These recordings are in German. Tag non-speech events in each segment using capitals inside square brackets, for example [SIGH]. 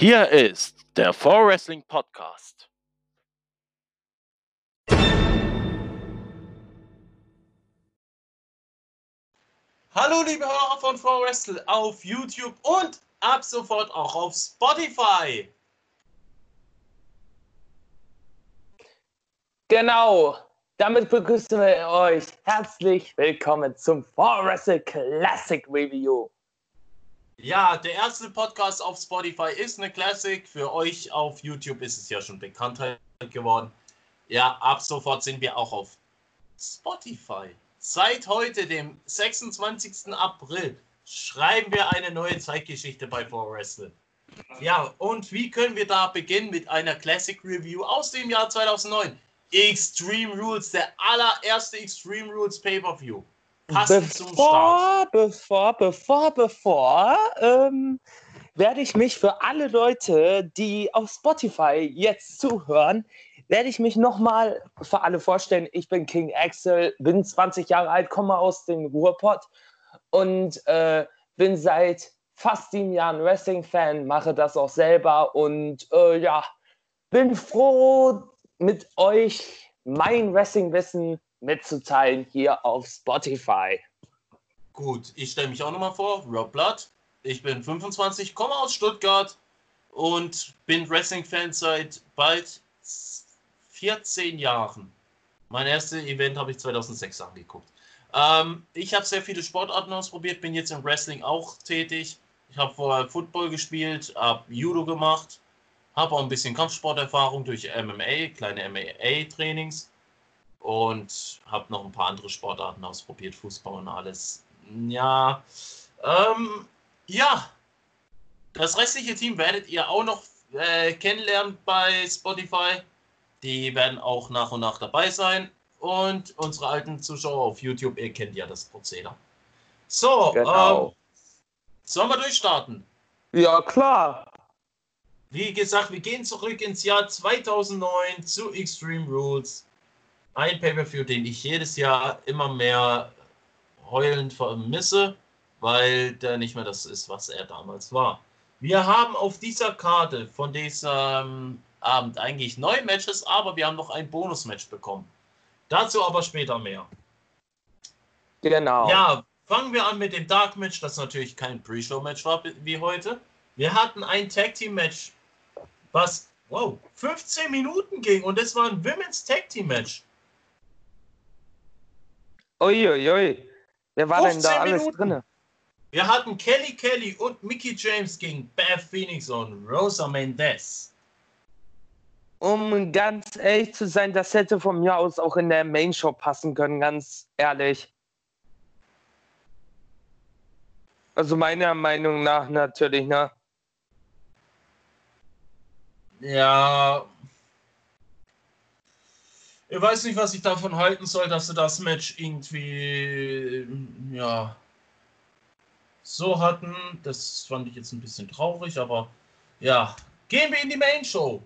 Hier ist der For Wrestling Podcast. Hallo liebe Hörer von For Wrestle auf YouTube und ab sofort auch auf Spotify. Genau, damit begrüßen wir euch herzlich willkommen zum For Wrestle Classic Review. Ja, der erste Podcast auf Spotify ist eine Classic. Für euch auf YouTube ist es ja schon Bekanntheit geworden. Ja, ab sofort sind wir auch auf Spotify. Seit heute, dem 26. April, schreiben wir eine neue Zeitgeschichte bei For Wrestle. Ja, und wie können wir da beginnen mit einer Classic Review aus dem Jahr 2009? Extreme Rules, der allererste Extreme Rules Pay-Per-View. Passend zum Start. Bevor, bevor, bevor, ähm, werde ich mich für alle Leute, die auf Spotify jetzt zuhören, werde ich mich nochmal für alle vorstellen. Ich bin King Axel, bin 20 Jahre alt, komme aus dem Ruhrpott und äh, bin seit fast sieben Jahren Wrestling-Fan, mache das auch selber und äh, ja, bin froh, mit euch mein Wrestling-Wissen mitzuteilen hier auf Spotify. Gut, ich stelle mich auch nochmal vor, Rob Blood. Ich bin 25, komme aus Stuttgart und bin Wrestling-Fan seit bald 14 Jahren. Mein erstes Event habe ich 2006 angeguckt. Ähm, ich habe sehr viele Sportarten ausprobiert, bin jetzt im Wrestling auch tätig. Ich habe vorher Football gespielt, habe Judo gemacht, habe auch ein bisschen Kampfsporterfahrung durch MMA, kleine MMA-Trainings und habe noch ein paar andere Sportarten ausprobiert, Fußball und alles. Ja, ähm, ja, das restliche Team werdet ihr auch noch äh, kennenlernen bei Spotify. Die werden auch nach und nach dabei sein. Und unsere alten Zuschauer auf YouTube, ihr kennt ja das Prozedere. So, Genau. ähm, sollen wir durchstarten? Ja, klar. Wie gesagt, wir gehen zurück ins Jahr 2009 zu Extreme Rules. Ein Pay-Per-View, den ich jedes Jahr immer mehr heulend vermisse, weil der nicht mehr das ist, was er damals war. Wir haben auf dieser Karte von diesem Abend eigentlich neun Matches, aber wir haben noch ein Bonusmatch bekommen. Dazu aber später mehr. Genau. Ja, fangen wir an mit dem Dark Match, das natürlich kein Pre-Show-Match war wie heute. Wir hatten ein Tag Team Match, was, wow, 15 Minuten ging und es war ein Women's Tag Team Match. Uiuiui. Wer war denn da 15 alles drin? Wir hatten Kelly Kelly und Mickey James gegen Beth Phoenix und Rosa Mendez. Um ganz ehrlich zu sein, das hätte von mir aus auch in der Main Show passen können, ganz ehrlich. Also meiner Meinung nach natürlich, ne? Ja. Ich weiß nicht, was ich davon halten soll, dass sie das Match irgendwie, ja, so hatten. Das fand ich jetzt ein bisschen traurig, aber ja. Gehen wir in die Main Show.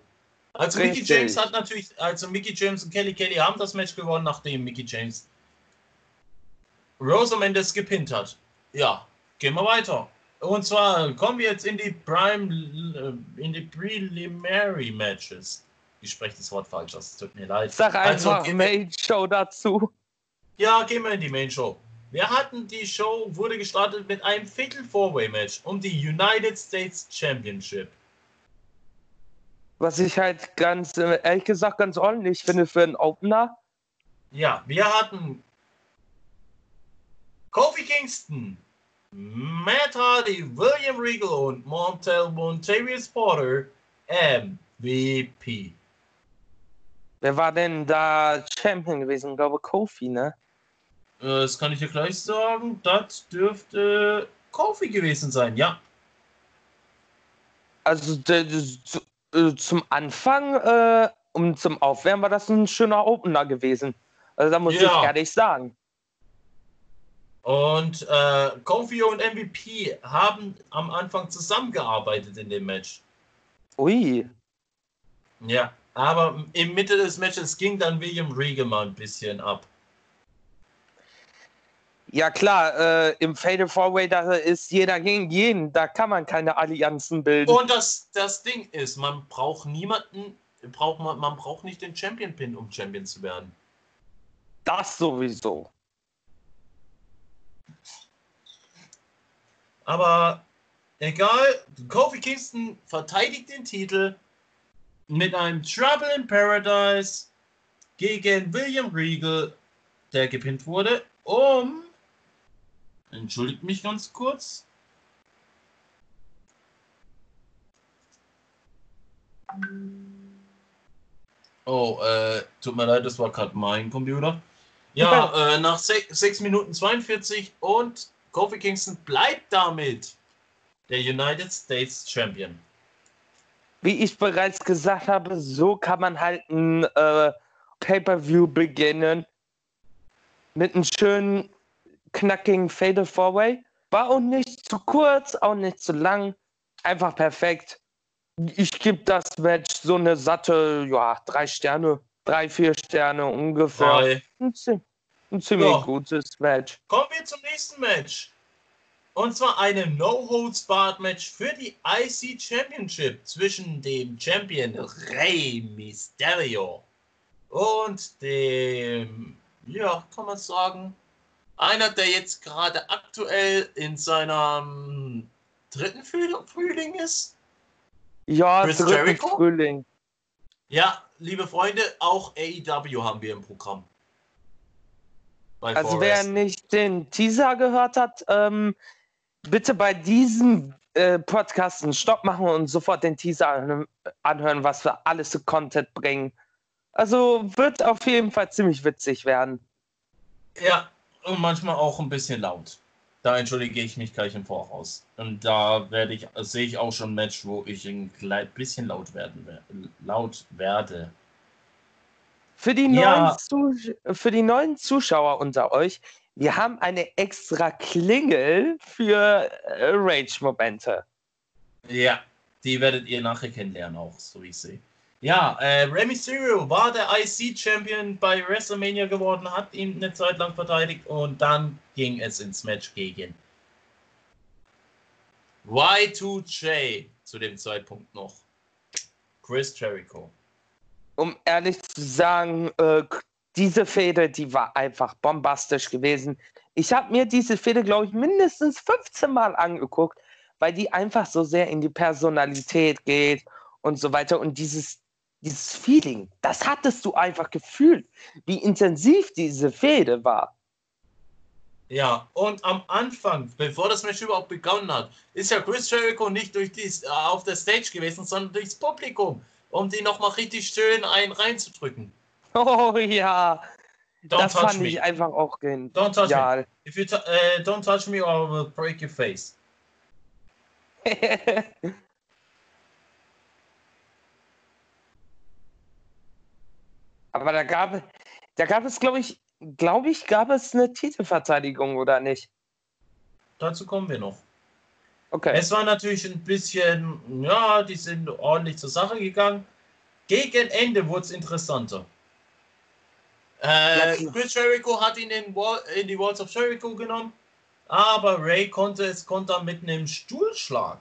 Also Mickey. James hat natürlich, also Mickey James und Kelly Kelly haben das Match gewonnen, nachdem Mickey James Rosa Mendes gepinnt hat. Ja, gehen wir weiter. Und zwar kommen wir jetzt in die Prime, äh, in die Preliminary Matches. Ich spreche das Wort falsch, das tut mir leid. Sag Also, einfach wir- Main Show dazu. Ja, gehen wir in die Main Show. Wir hatten die Show, wurde gestartet mit einem Fatal Four-Way Match um die United States Championship. Was ich halt ganz, äh, ehrlich gesagt, ganz ordentlich finde für einen Opener. Ja, wir hatten Kofi Kingston, Matt Hardy, William Regal und Montel Montavious Porter MVP. Wer war denn da Champion gewesen? Ich glaube Kofi, ne? Äh, Das kann ich dir gleich sagen. Das dürfte Kofi gewesen sein, ja. Also äh, zum Anfang äh, und zum Aufwärmen war das ein schöner Opener gewesen. Also da muss Ja. ich ehrlich sagen. Und äh, Kofi und MVP haben am Anfang zusammengearbeitet in dem Match. Ui. Ja, aber im Mitte des Matches ging dann William Regal mal ein bisschen ab. Ja klar, äh, im Fatal Four Way da ist jeder gegen jeden, da kann man keine Allianzen bilden. Und das, das Ding ist, man braucht niemanden, braucht man, man braucht nicht den Champion Pin, um Champion zu werden. Das sowieso. Aber egal, Kofi Kingston verteidigt den Titel mit einem Trouble in Paradise gegen William Regal, der gepinnt wurde, um. Entschuldigt mich ganz kurz. Oh, äh, tut mir leid, das war gerade mein Computer. Ja, äh, nach 6 Minuten 42 und Kofi Kingston bleibt damit der United States Champion. Wie ich bereits gesagt habe, so kann man halt ein äh, Pay-Per-View beginnen. Mit einem schönen, knackigen Fatal Four-Way. War auch nicht zu kurz, auch nicht zu lang. Einfach perfekt. Ich gebe das Match so eine satte, ja, drei Sterne, drei, vier Sterne ungefähr. Drei. Ein, ein ziemlich Ja. gutes Match. Kommen wir zum nächsten Match. Und zwar einem No-Holds-Barred-Match für die IC Championship zwischen dem Champion Rey Mysterio und dem, ja, kann man sagen, einer, der jetzt gerade aktuell in seinem dritten Früh- Frühling ist. Ja, Chris Jericho? Frühling. Ja, liebe Freunde, auch AEW haben wir im Programm. Also wer Forrest. nicht den Teaser gehört hat, ähm, bitte bei diesem äh, Podcast einen Stopp machen und sofort den Teaser an- anhören, was wir alles für Content bringen. Also wird auf jeden Fall ziemlich witzig werden. Ja, und manchmal auch ein bisschen laut. Da entschuldige ich mich gleich im Voraus. Und da werde ich, sehe ich auch schon ein Match, wo ich ein klein bisschen laut werden wer- laut werde. Für die, Ja. neuen Zus- für die neuen Zuschauer unter euch, wir haben eine extra Klingel für äh, Rage-Momente. Ja, die werdet ihr nachher kennenlernen auch, so wie ich sehe. Ja, äh, Rey Mysterio war der IC-Champion bei WrestleMania geworden, hat ihn eine Zeit lang verteidigt und dann ging es ins Match gegen Y2J zu dem Zeitpunkt noch. Chris Jericho. um ehrlich zu sagen, äh, diese Fehde, die war einfach bombastisch gewesen. Ich habe mir diese Fehde, glaube ich, mindestens 15 Mal angeguckt, weil die einfach so sehr in die Personalität geht und so weiter. Und dieses, dieses Feeling, das hattest du einfach gefühlt, wie intensiv diese Fehde war. Ja, und am Anfang, bevor das Match überhaupt begonnen hat, ist ja Chris Jericho nicht durch dies, äh, auf der Stage gewesen, sondern durchs Publikum, um die nochmal richtig schön einen reinzudrücken. [LAUGHS] Oh ja, Don't das fand me. ich einfach auch Don't touch me. genial. If you äh, don't touch me or I will break your face. [LAUGHS] Aber da gab, da gab es, glaube ich, glaube ich, gab es eine Titelverteidigung oder nicht? Dazu kommen wir noch. Okay. Es war natürlich ein bisschen, ja, die sind ordentlich zur Sache gegangen. Gegen Ende wurde es interessanter. Äh. Chris Jericho hat ihn in, Wall, in die Walls of Jericho genommen, aber Ray konnte es kontern mit einem Stuhlschlag.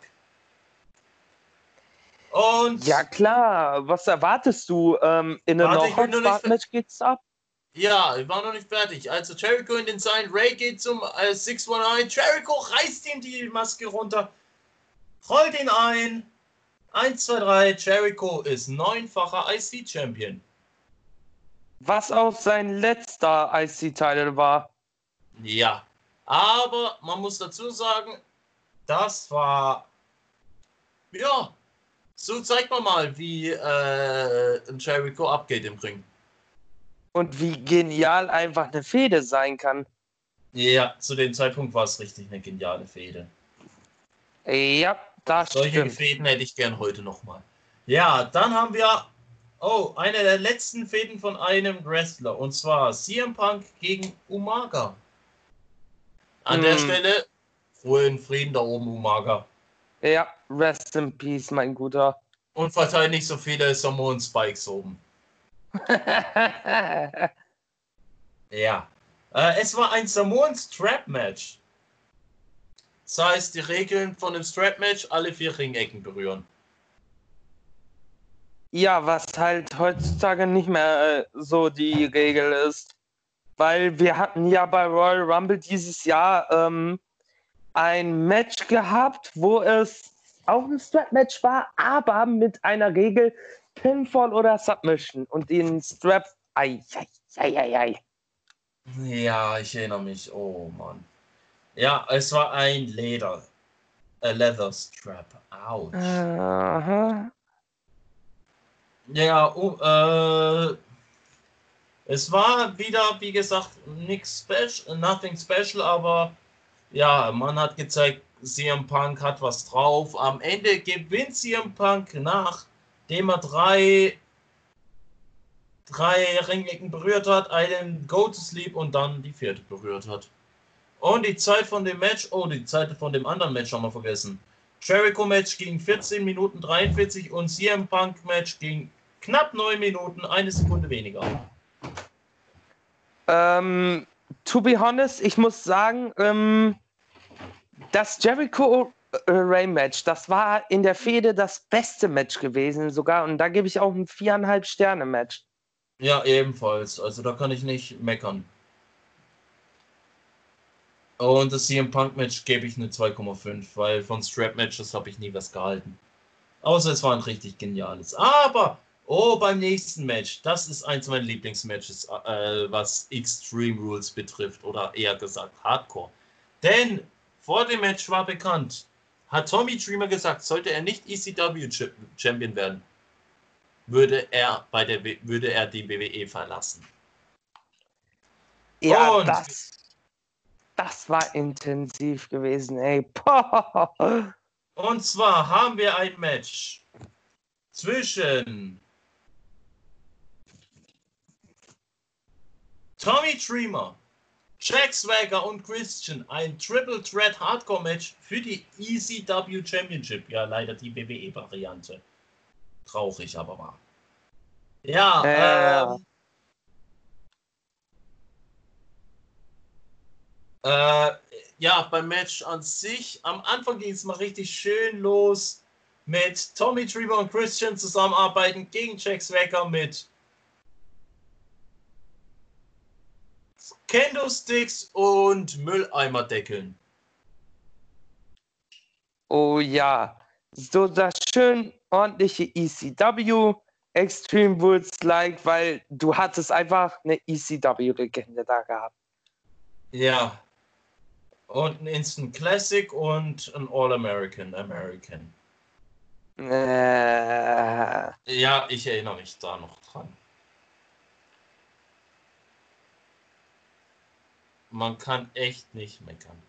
Und Ja, klar. Was erwartest du? Ähm, in einem No-Match geht's ab? Ja, ich war noch nicht fertig. Also Jericho in den Seilen, Ray geht zum äh, 619. Jericho reißt ihm die Maske runter, rollt ihn ein. 1, 2, 3. Jericho ist neunfacher IC-Champion. Was auch sein letzter IC-Title war. Ja, aber man muss dazu sagen, das war. Ja, so zeigt man mal, wie äh, ein Jericho abgeht im Ring. Und wie genial einfach eine Fehde sein kann. Ja, zu dem Zeitpunkt war es richtig eine geniale Fehde. Ja, das Solche stimmt. Fäden hätte ich gern heute nochmal. Ja, dann haben wir, oh, eine der letzten Fäden von einem Wrestler. Und zwar CM Punk gegen Umaga. An der Hm. Stelle, frohen Frieden da oben, Umaga. Ja, rest in peace, mein Guter. Und verteilt nicht so viele Samoan Spikes oben. [LAUGHS] Ja. Äh, es war ein Samoan Strap Match. Das heißt, die Regeln von dem Strap Match alle vier Ringecken berühren. Ja, was halt heutzutage nicht mehr äh, so die Regel ist. Weil wir hatten ja bei Royal Rumble dieses Jahr ähm, ein Match gehabt, wo es auch ein Strap-Match war, aber mit einer Regel Pinfall oder Submission und den Strap. Ei, ei, ei, ei, ei. Ja, ich erinnere mich. Oh Mann. Ja, es war ein Leder. A Leather Strap. Ouch. Aha. Ja, oh, äh, es war wieder, wie gesagt, nichts special, nothing special, aber ja, man hat gezeigt, CM Punk hat was drauf. Am Ende gewinnt CM Punk, nachdem er drei, drei Ringecken berührt hat, einen Go to Sleep und dann die vierte berührt hat. Und die Zeit von dem Match, oh, die Zeit von dem anderen Match haben wir vergessen. Jericho Match ging 14 Minuten 43 und CM Punk Match ging knapp 9 Minuten, eine Sekunde weniger. Ähm, to be honest, ich muss sagen, ähm, das Jericho äh, Ray Match, das war in der Fehde das beste Match gewesen sogar und da gebe ich auch ein viereinhalb Sterne Match. Ja, ebenfalls. Also da kann ich nicht meckern. Und das CM Punk Match gebe ich eine 2,5, weil von Strap Matches habe ich nie was gehalten. Außer es war ein richtig geniales. Aber, oh, beim nächsten Match, das ist eins meiner Lieblingsmatches, äh, was Extreme Rules betrifft, oder eher gesagt Hardcore. Denn vor dem Match war bekannt, hat Tommy Dreamer gesagt, sollte er nicht ECW Champion werden, würde er, bei der, würde er die WWE verlassen. Ja, Und- das, das war intensiv gewesen, ey. Poh. Und zwar haben wir ein Match zwischen Tommy Dreamer, Jack Swagger und Christian. Ein Triple Threat Hardcore Match für die ECW Championship. Ja, leider die WWE-Variante. Traurig, aber wahr. Ja, Ja. ähm, Äh, ja, beim Match an sich, am Anfang ging es mal richtig schön los mit Tommy Dreamer und Christian zusammenarbeiten gegen Jack Swagger mit Kendo-Sticks und Mülleimerdeckeln. Oh ja, so das schön ordentliche ECW Extreme Rules like, weil du hattest einfach eine ECW-Legende da gehabt. Ja. Und ein Instant Classic und ein All-American American. Äh, Ja, ich erinnere mich da noch dran. Man kann echt nicht meckern.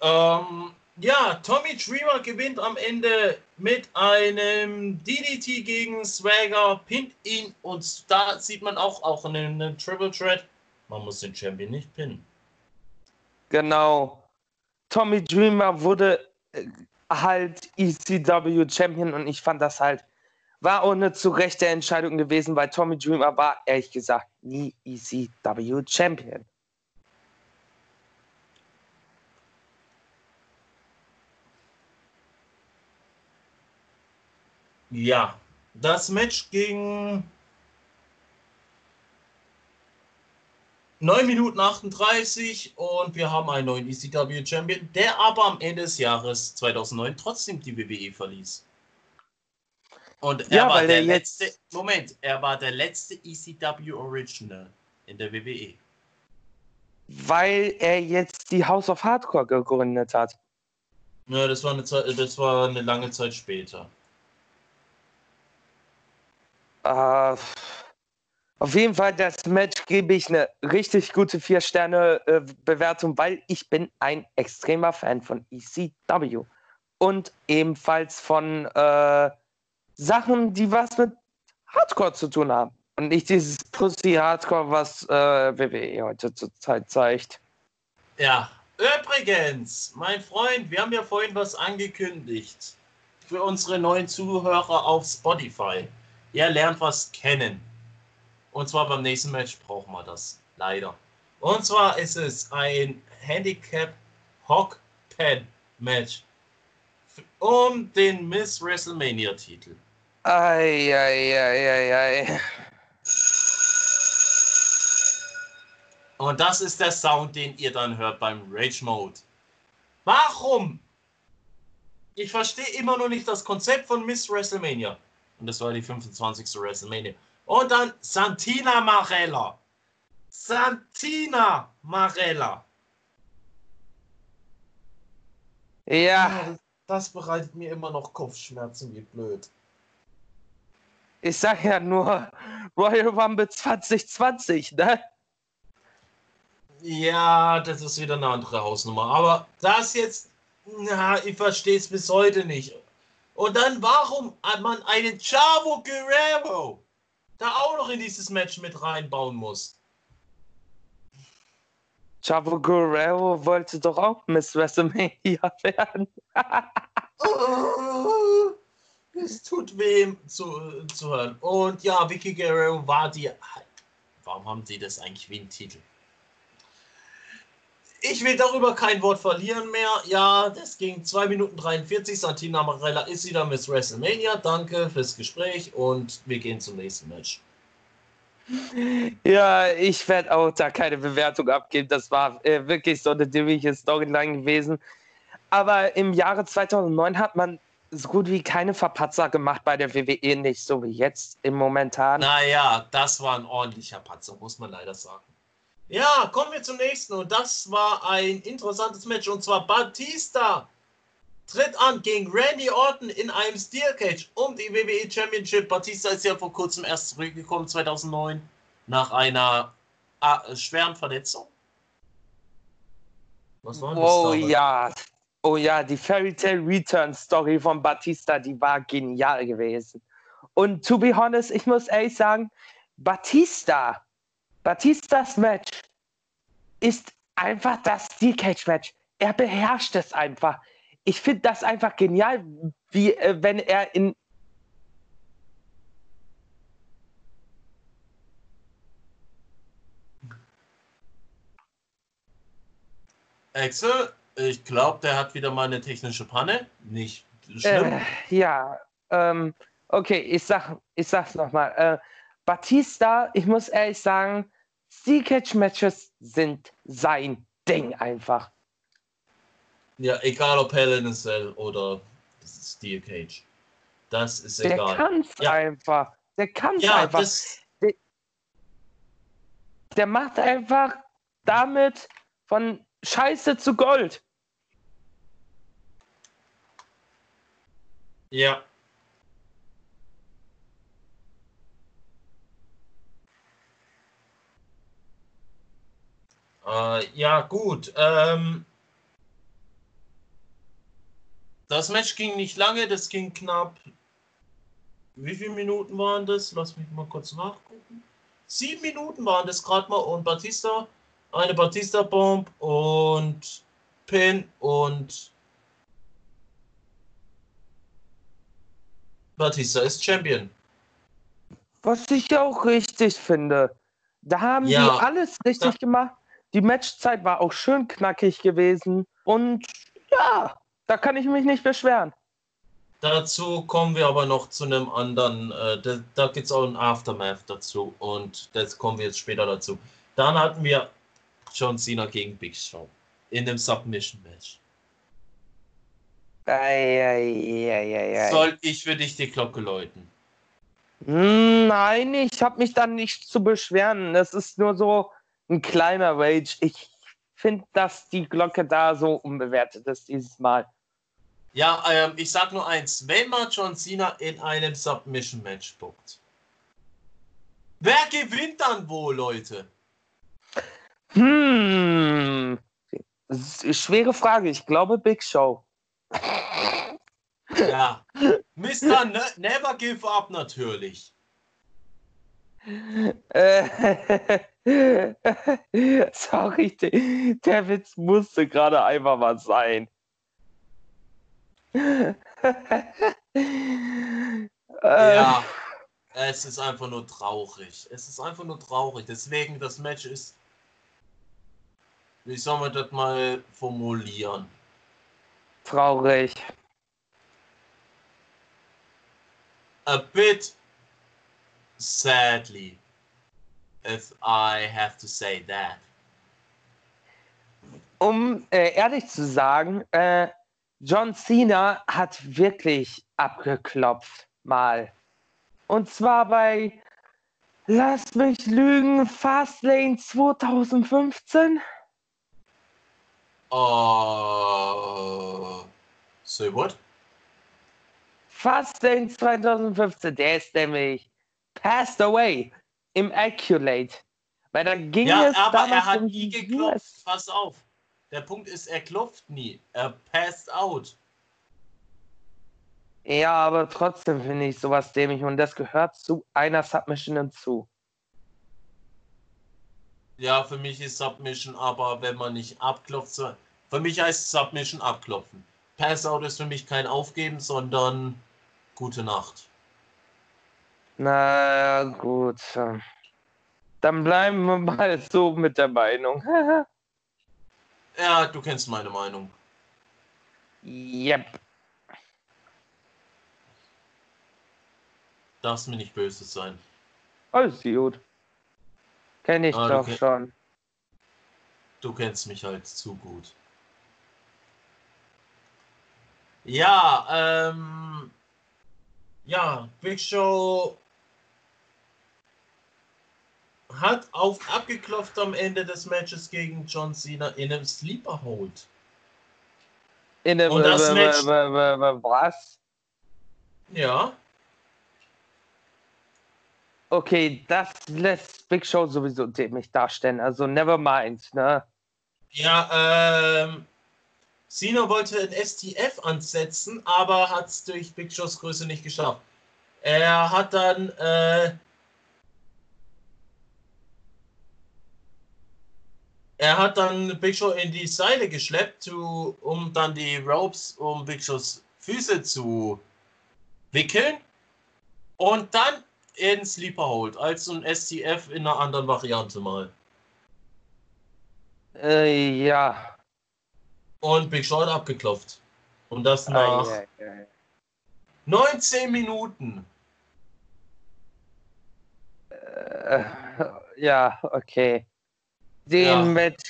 Ähm, ja, Tommy Dreamer gewinnt am Ende mit einem DDT gegen Swagger, pinnt ihn und da sieht man auch, auch einen, einen Triple Threat. Man muss den Champion nicht pinnen. Genau. Tommy Dreamer wurde äh, halt ECW Champion und ich fand das halt, war eine zu rechte Entscheidung gewesen, weil Tommy Dreamer war, ehrlich gesagt, nie ECW Champion. Ja, das Match ging 9 Minuten 38 und wir haben einen neuen ECW Champion, der aber am Ende des Jahres 2009 trotzdem die WWE verließ. Und er Ja, war der er jetzt- letzte, Moment, er war der letzte ECW Original in der. WWE. Weil er jetzt die House of Hardcore gegründet hat. Ja, das war eine, Zeit, das war eine lange Zeit später. Äh, auf jeden Fall, das Match gebe ich eine richtig gute 4-Sterne-Bewertung, weil ich bin ein extremer Fan von ECW. Und ebenfalls von äh, Sachen, die was mit Hardcore zu tun haben. Und nicht dieses Pussy-Hardcore, was äh, WWE heute zurzeit zeigt. Ja, übrigens, mein Freund, wir haben ja vorhin was angekündigt für unsere neuen Zuhörer auf Spotify. Ihr lernt was kennen. Und zwar beim nächsten Match brauchen wir das. Leider. Und zwar ist es ein Handicap Hog Pen Match um den Miss WrestleMania Titel. Eieieiei. Und das ist der Sound, den ihr dann hört beim Rage Mode. Warum? Ich verstehe immer noch nicht das Konzept von Miss WrestleMania. Und das war die 25. WrestleMania. Und dann Santina Marella. Santina Marella. Ja, Das bereitet mir immer noch Kopfschmerzen, wie blöd. ich sag ja nur Royal Rumble 2020, ne? Ja, das ist wieder eine andere Hausnummer. Aber das jetzt, na, ich verstehe es bis heute nicht. Und dann, warum hat man einen Chavo Guerrero da auch noch in dieses Match mit reinbauen muss? Chavo Guerrero wollte doch auch Miss WrestleMania [LAUGHS] werden. Oh, [LAUGHS] es tut weh zu, zu hören. Und ja, Vicky Guerrero war die. Warum haben sie das eigentlich wie ein Titel? Ich will darüber kein Wort verlieren mehr. Ja, das ging 2 Minuten 43. Santina Marella ist wieder Miss WrestleMania. Danke fürs Gespräch und wir gehen zum nächsten Match. Ja, ich werde auch da keine Bewertung abgeben. Das war äh, wirklich so eine dämliche Storyline gewesen. Aber im Jahre 2009 hat man so gut wie keine Verpatzer gemacht bei der WWE, nicht so wie jetzt im Momentan. Naja, das war ein ordentlicher Patzer, muss man leider sagen. Ja, kommen wir zum nächsten. Und das war ein interessantes Match. Und zwar Batista tritt an gegen Randy Orton in einem Steel Cage um die WWE Championship. Batista ist ja vor kurzem erst zurückgekommen, 2009, nach einer äh, schweren Verletzung. Was war denn das Oh ja, oh ja, die Fairy Tale Return Story von Batista, die war genial gewesen. Und to be honest, ich muss ehrlich sagen, Batista, Batistas Match ist einfach das Steel Cage Match. Er beherrscht es einfach. Ich finde das einfach genial, wie äh, wenn er in Axel, ich glaube, der hat wieder mal eine technische Panne. Nicht schlimm. Äh, ja, ähm, okay, ich sag, ich sag's nochmal. Äh, Batista, ich muss ehrlich sagen, Steel Cage Matches sind sein Ding einfach. Ja, egal ob Hell in a Cell oder Steel Cage. Das ist Der egal. kann's Ja. einfach. Der kann's Ja, einfach. das, Der macht einfach damit von Scheiße zu Gold. ja. Äh, ja, gut. Ähm, das Match ging nicht lange, das ging knapp. Wie viele Minuten waren das? Lass mich mal kurz nachgucken. Sieben Minuten waren das gerade mal und Batista, eine Batista-Bomb und Pin und Batista ist Champion. Was ich auch richtig finde. Da haben Ja. die alles richtig Ja. gemacht. Die Matchzeit war auch schön knackig gewesen. Und ja, da kann ich mich nicht beschweren. Dazu kommen wir aber noch zu einem anderen, äh, da, da gibt es auch ein Aftermath dazu und das kommen wir jetzt später dazu. Dann hatten wir John Cena gegen Big Show in dem Submission Match. Eieieiei. Soll ich für dich die Glocke läuten? Nein, ich habe mich da nicht zu beschweren. Das ist nur so ein kleiner Rage. Ich finde, dass die Glocke da so unbewertet ist dieses Mal. Ja, ähm, ich sag nur eins, wenn man John Cena in einem Submission Match spuckt, wer gewinnt dann wohl, Leute? Hm. Schwere Frage. Ich glaube Big Show. Ja, Mr. Ne Never Give Up natürlich. Äh, [LAUGHS] [LAUGHS] Sorry, der, der Witz musste gerade einfach mal sein. [LAUGHS] Äh, Ja, es ist einfach nur traurig. Es ist einfach nur traurig. Deswegen, das Match ist wie soll man das mal formulieren? Traurig. A bit sadly, if I have to say that. Um äh, ehrlich zu sagen, äh, John Cena hat wirklich abgeklopft mal. Und zwar bei, lass mich lügen, Fastlane 2015. Uh, say what? Fastlane 2015, der ist nämlich passed away, immaculate. Weil da ging Ja, es aber er hat um nie geklopft. US. Pass auf. Der Punkt ist, er klopft nie. Er passed out. Ja, aber trotzdem finde ich sowas dämlich und das gehört zu einer Submission hinzu. Ja, für mich ist Submission, aber wenn man nicht abklopft, so- für mich heißt Submission abklopfen. Pass out ist für mich kein Aufgeben, sondern gute Nacht. Na gut. Dann bleiben wir mal [LAUGHS] so mit der Meinung. [LAUGHS] Ja, du kennst meine Meinung. yep. Darfst mir nicht böse sein. Alles gut. Kenne ich Ah, doch schon. Du kennst mich halt zu gut. Ja, ähm. Ja, Big Show hat auf abgeklopft am Ende des Matches gegen John Cena in einem Sleeper Hold. In der, Und das Match- was? Ja, Okay, das lässt Big Show sowieso dämlich darstellen. Also never mind, ne? ja, ähm. Cena wollte ein STF ansetzen, aber hat es durch Big Shows Größe nicht geschafft. Er hat dann äh, Er hat dann Big Show in die Seile geschleppt, zu, um dann die Ropes um Big Shows Füße zu wickeln. Und dann in Sleeper Hold, als so ein STF in einer anderen Variante mal. Äh, ja. Und Big Show hat abgeklopft. Und das nach Ei, ei, ei. 19 Minuten. Äh, [LAUGHS] ja, okay. Den Ja. Match,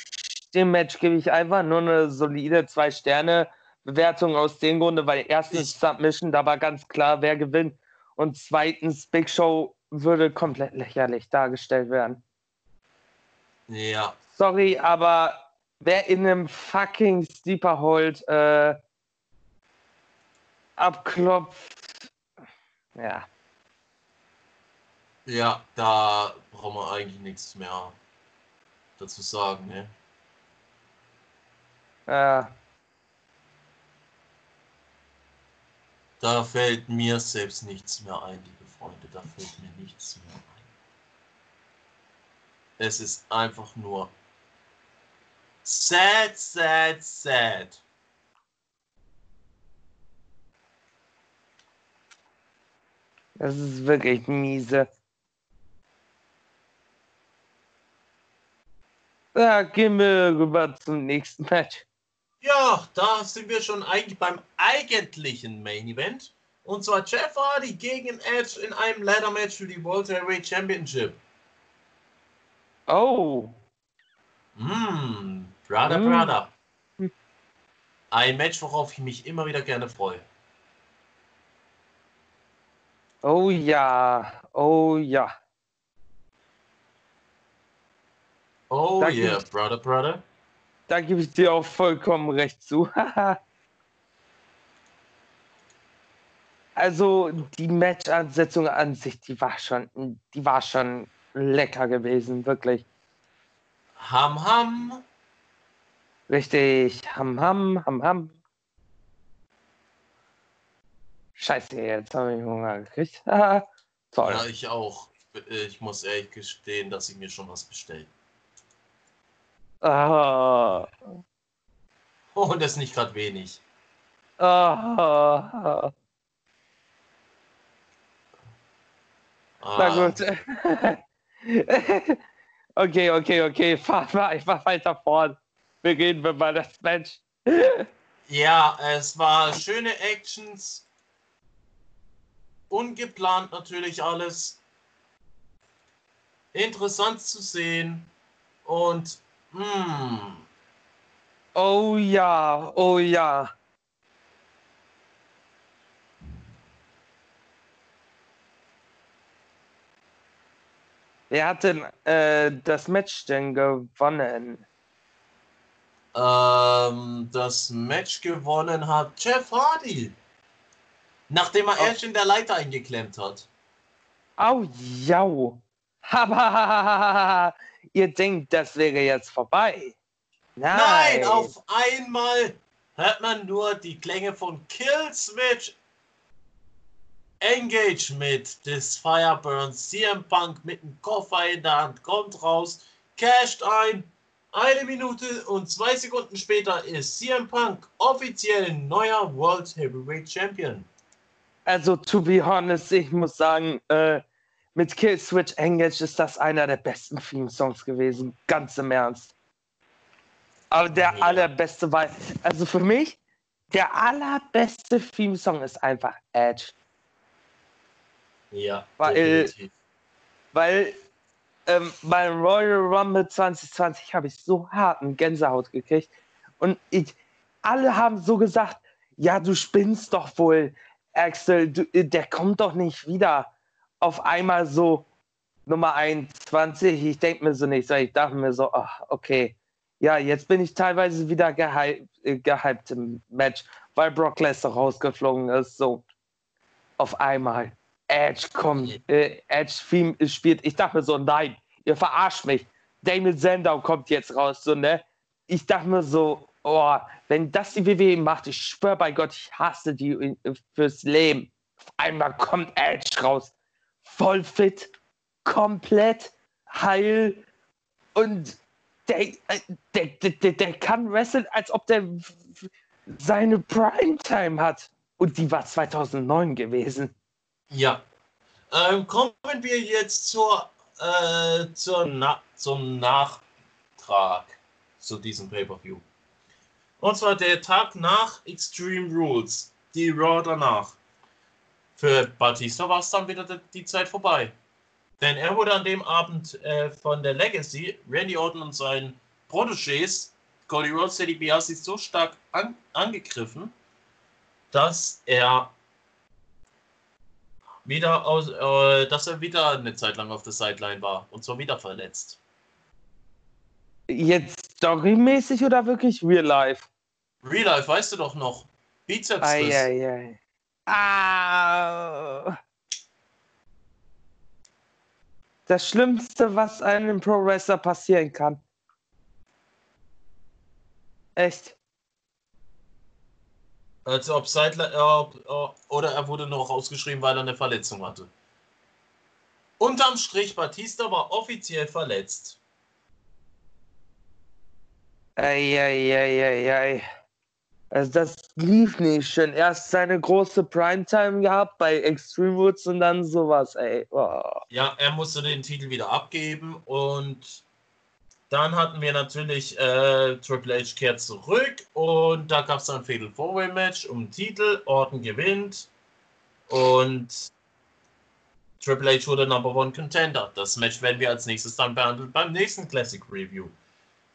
dem Match gebe ich einfach nur eine solide zwei Sterne Bewertung aus dem Grunde, weil erstens Ich- Submission, da war ganz klar, wer gewinnt. Und zweitens, Big Show würde komplett lächerlich dargestellt werden. Ja. Sorry, aber wer in einem fucking Sleeper Hold äh, abklopft, ja. Ja, da brauchen wir eigentlich nichts mehr dazu sagen, ne? Äh, Da fällt mir selbst nichts mehr ein, liebe Freunde. Da fällt mir nichts mehr ein. Es ist einfach nur sad, sad, sad. das ist wirklich miese. Ja, gehen wir rüber zum nächsten Match. Ja, da sind wir schon eigentlich beim eigentlichen Main Event. Und zwar Jeff Hardy gegen Edge in einem Ladder Match für die World Heavyweight Championship. Oh, Mmm, brother, Mm. brother. Ein Match, worauf ich mich immer wieder gerne freue. oh ja, oh ja. Oh Danke. yeah, brother, brother. Da gebe ich dir auch vollkommen recht zu. [LAUGHS] also die Match-Ansetzung an sich, die war schon, die war schon lecker gewesen, wirklich. Ham Ham. Richtig, ham ham, ham ham. Scheiße, jetzt habe ich Hunger gekriegt. [LAUGHS] Toll. Ja, ich auch. Ich muss ehrlich gestehen, dass ich mir schon was bestellt. Ah, Oh, und das ist nicht gerade wenig. ah, Ah, na gut. [LAUGHS] okay, okay, okay, fahr mal einfach weiter fort. beginnen wir mal das Match. Ja, es war schöne Actions. Ungeplant natürlich alles. Interessant zu sehen. Und, hm, Oh ja, oh ja. Wer hat denn äh, das Match denn gewonnen? ähm, das Match gewonnen hat Jeff Hardy. Nachdem er Oh. Edge in der Leiter eingeklemmt hat. Au, jau. Aber [LAUGHS] ihr denkt, das wäre jetzt vorbei. Nein. Nein, auf einmal hört man nur die Klänge von Kill Switch. Engage mit des Fireburns. CM Punk mit dem Koffer in der Hand kommt raus, casht ein. Eine Minute und zwei Sekunden später ist CM Punk offiziell neuer World Heavyweight Champion. Also, to be honest, ich muss sagen, äh, mit Kill Switch Engage ist das einer der besten Theme-Songs gewesen. Ganz im Ernst. Aber der allerbeste war, also für mich, der allerbeste Theme-Song ist einfach Edge. Ja, Weil- definitiv. Weil ähm, beim Royal Rumble 2020 habe ich so harten Gänsehaut gekriegt. Und ich, alle haben so gesagt, ja, du spinnst doch wohl, Axel, du, äh, der kommt doch nicht wieder. Auf einmal so Nummer 21. Ich denke mir so nicht, so, ich dachte mir so, ach, okay. Ja, jetzt bin ich teilweise wieder gehypt, äh, gehypt im Match, weil Brock Lesnar rausgeflogen ist. So, auf einmal. Edge kommt, äh, Edge Theme spielt. Ich dachte mir so, nein, ihr verarscht mich. Damien Sandow kommt jetzt raus, so, ne? Ich dachte mir so, oh, wenn das die WWE macht, ich schwöre bei Gott, ich hasse die in- fürs Leben. Auf einmal kommt Edge raus. Voll fit, komplett heil und der, äh, der, der, der, der kann wresteln, als ob der seine Primetime hat. Und die war 2009 gewesen. Ja. Ähm, kommen wir jetzt zur, äh, zur Na zum Nachtrag zu diesem Pay-Per-View. Und zwar der Tag nach Extreme Rules, die Raw danach. Für Batista war es dann wieder die- Zeit vorbei. Denn er wurde an dem Abend äh, von der Legacy, Randy Orton und seinen Protégés, Cody Rhodes, Teddy Biasi, so stark an angegriffen, dass er wieder aus, äh, dass er wieder eine Zeit lang auf der Sideline war und zwar wieder verletzt. Jetzt storymäßig oder wirklich real life? Real Life, weißt du doch noch. Bizeps. Ah. Das Schlimmste, was einem Pro Wrestler passieren kann. Echt. Also ob Sideline, äh, äh, oder er wurde noch rausgeschrieben, weil er eine Verletzung hatte. Unterm Strich, Batista war offiziell verletzt. Eieieiei. Also das lief nicht schön. Erst seine große Primetime gehabt bei Extreme Woods und dann sowas, ey. Oh. Ja, er musste den Titel wieder abgeben und dann hatten wir natürlich äh, Triple H kehrt zurück und da gab es ein Fatal Four Way Match um den Titel. Orton gewinnt und Triple H wurde Number One Contender. Das Match werden wir als nächstes dann behandeln beim nächsten Classic Review.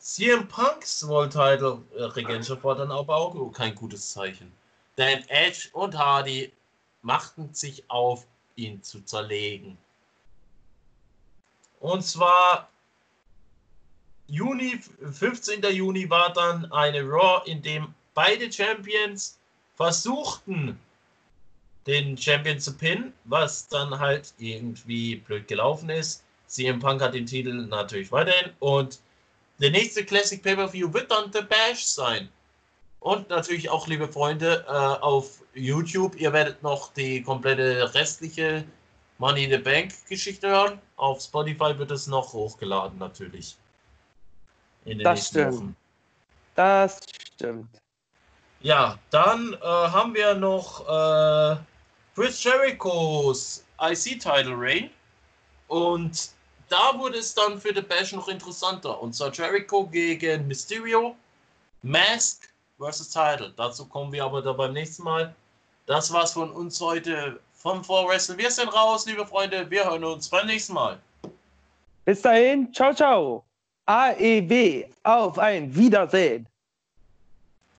CM Punks World Title äh, Regentschaft war dann aber auch kein gutes Zeichen. Denn Edge und Hardy machten sich auf, ihn zu zerlegen. Und zwar Juni, 15. Juni war dann eine Raw, in dem beide Champions versuchten, den Champion zu pinnen, was dann halt irgendwie blöd gelaufen ist. CM Punk hat den Titel natürlich weiterhin und der nächste Classic Pay-Per-View wird dann The Bash sein. Und natürlich auch, liebe Freunde, äh, auf YouTube, ihr werdet noch die komplette restliche Money in the Bank Geschichte hören. Auf Spotify wird es noch hochgeladen, natürlich. In den Das nächsten stimmt. Wochen. Das stimmt. Ja, dann äh, haben wir noch äh, Chris Jerichos IC-Title Reign. Und da wurde es dann für The Bash noch interessanter. Und zwar Jericho gegen Mysterio. Mask versus Title. Dazu kommen wir aber dann beim nächsten Mal. Das war's von uns heute vom Vorwrestle. Wir sind raus, liebe Freunde. Wir hören uns beim nächsten Mal. Bis dahin, ciao, ciao. AEW, auf ein Wiedersehen.